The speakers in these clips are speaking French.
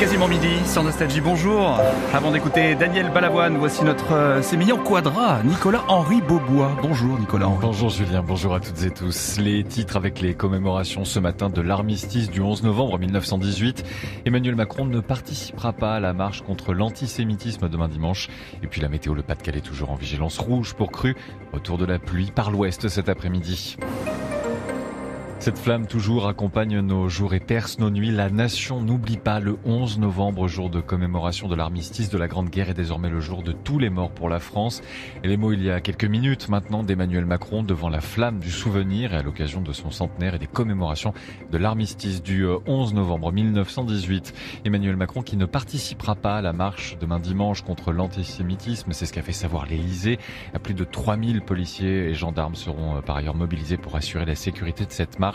quasiment midi sur Nostalgie. Bonjour. Avant d'écouter Daniel Balavoine, voici notre euh, sémillant quadra, Nicolas-Henri Beaubois. Bonjour Nicolas-Henri. Bonjour Julien, bonjour à toutes et tous. Les titres avec les commémorations ce matin de l'armistice du 11 novembre 1918. Emmanuel Macron ne participera pas à la marche contre l'antisémitisme demain dimanche. Et puis la météo, le Pas-de-Calais toujours en vigilance rouge pour cru. Retour de la pluie par l'ouest cet après-midi. Cette flamme toujours accompagne nos jours et perce nos nuits. La nation n'oublie pas le 11 novembre, jour de commémoration de l'armistice de la Grande Guerre et désormais le jour de tous les morts pour la France. Et les mots il y a quelques minutes maintenant d'Emmanuel Macron devant la flamme du souvenir et à l'occasion de son centenaire et des commémorations de l'armistice du 11 euh, novembre 1918. Emmanuel Macron qui ne participera pas à la marche demain dimanche contre l'antisémitisme, c'est ce qu'a fait savoir l'Élysée. Plus de 3000 policiers et gendarmes seront euh, par ailleurs mobilisés pour assurer la sécurité de cette marche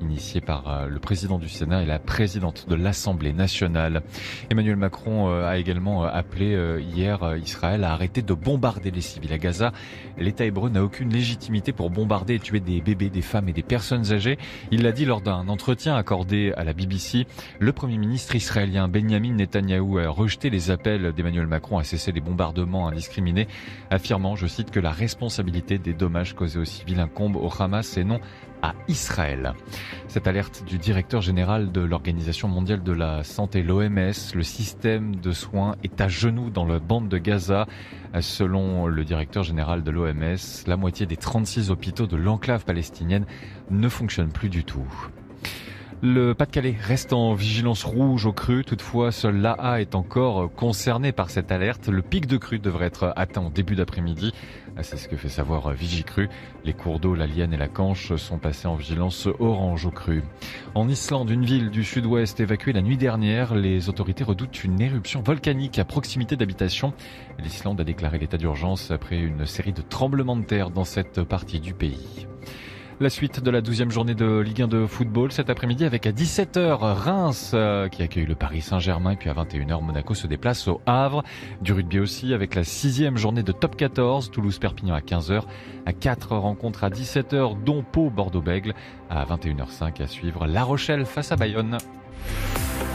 initiée par euh, le président du Sénat et la présidente de l'Assemblée nationale. Emmanuel Macron euh, a également euh, appelé hier Israël à arrêter de bombarder les civils à Gaza. L'État hébreu n'a aucune légitimité pour bombarder et tuer des bébés, des femmes et des personnes âgées. Il l'a dit lors d'un entretien accordé à la BBC. Le Premier ministre israélien Benjamin Netanyahou a rejeté les appels d'Emmanuel Macron à cesser les bombardements indiscriminés, affirmant, je cite, que la responsabilité des dommages causés aux civils incombe au Hamas et non à Israël. Cette alerte du directeur général de l'Organisation mondiale de la santé, l'OMS, le système de soins est à genoux dans la bande de Gaza. Selon le directeur général de l'OMS, la moitié des 36 hôpitaux de l'enclave palestinienne ne fonctionnent plus du tout. Le Pas-de-Calais reste en vigilance rouge au cru. Toutefois, seul l'AA est encore concerné par cette alerte. Le pic de crue devrait être atteint en début d'après-midi. C'est ce que fait savoir Vigicru. Les cours d'eau, la Lienne et la Canche sont passés en vigilance orange au cru. En Islande, une ville du sud-ouest évacuée la nuit dernière, les autorités redoutent une éruption volcanique à proximité d'habitation. L'Islande a déclaré l'état d'urgence après une série de tremblements de terre dans cette partie du pays. La suite de la douzième journée de Ligue 1 de football cet après-midi avec à 17h Reims euh, qui accueille le Paris Saint-Germain et puis à 21h Monaco se déplace au Havre. Du rugby aussi avec la sixième journée de top 14 Toulouse-Perpignan à 15h. À 4 rencontres à 17h dont Pau-Bordeaux-Bègle. À 21h05 à suivre La Rochelle face à Bayonne.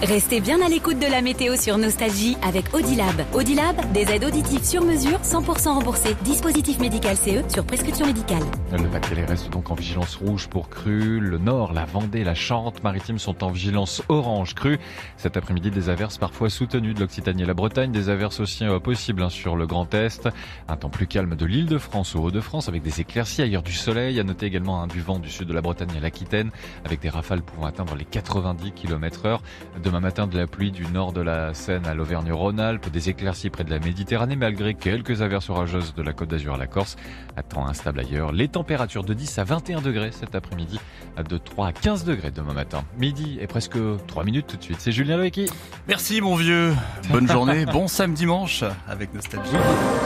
Restez bien à l'écoute de la météo sur Nostalgie avec Audilab. Audilab, des aides auditives sur mesure, 100% remboursées. Dispositif médical CE sur prescription médicale. Le Pas-de-Calais reste donc en vigilance rouge pour cru. Le Nord, la Vendée, la Charente-Maritime sont en vigilance orange cru. Cet après-midi, des averses parfois soutenues de l'Occitanie et la Bretagne, des averses aussi euh, possibles hein, sur le Grand Est. Un temps plus calme de l'île de France au Hauts-de-France avec des éclaircies ailleurs du soleil. À noter également un du vent du sud de la Bretagne à l'Aquitaine avec des rafales pouvant atteindre les 90 km heure. Demain matin, de la pluie du nord de la Seine à l'Auvergne-Rhône-Alpes, des éclaircies près de la Méditerranée, malgré quelques averses orageuses de la Côte d'Azur à la Corse. À temps instable ailleurs. Les températures de 10 à 21 degrés cet après-midi, de 3 à 15 degrés demain matin. Midi et presque 3 minutes tout de suite. C'est Julien Loeki. Merci mon vieux. Bonne journée, bon samedi dimanche avec Nostalgie.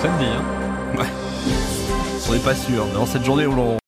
samedi, hein Ouais. On n'est pas sûr. Dans cette journée où l'on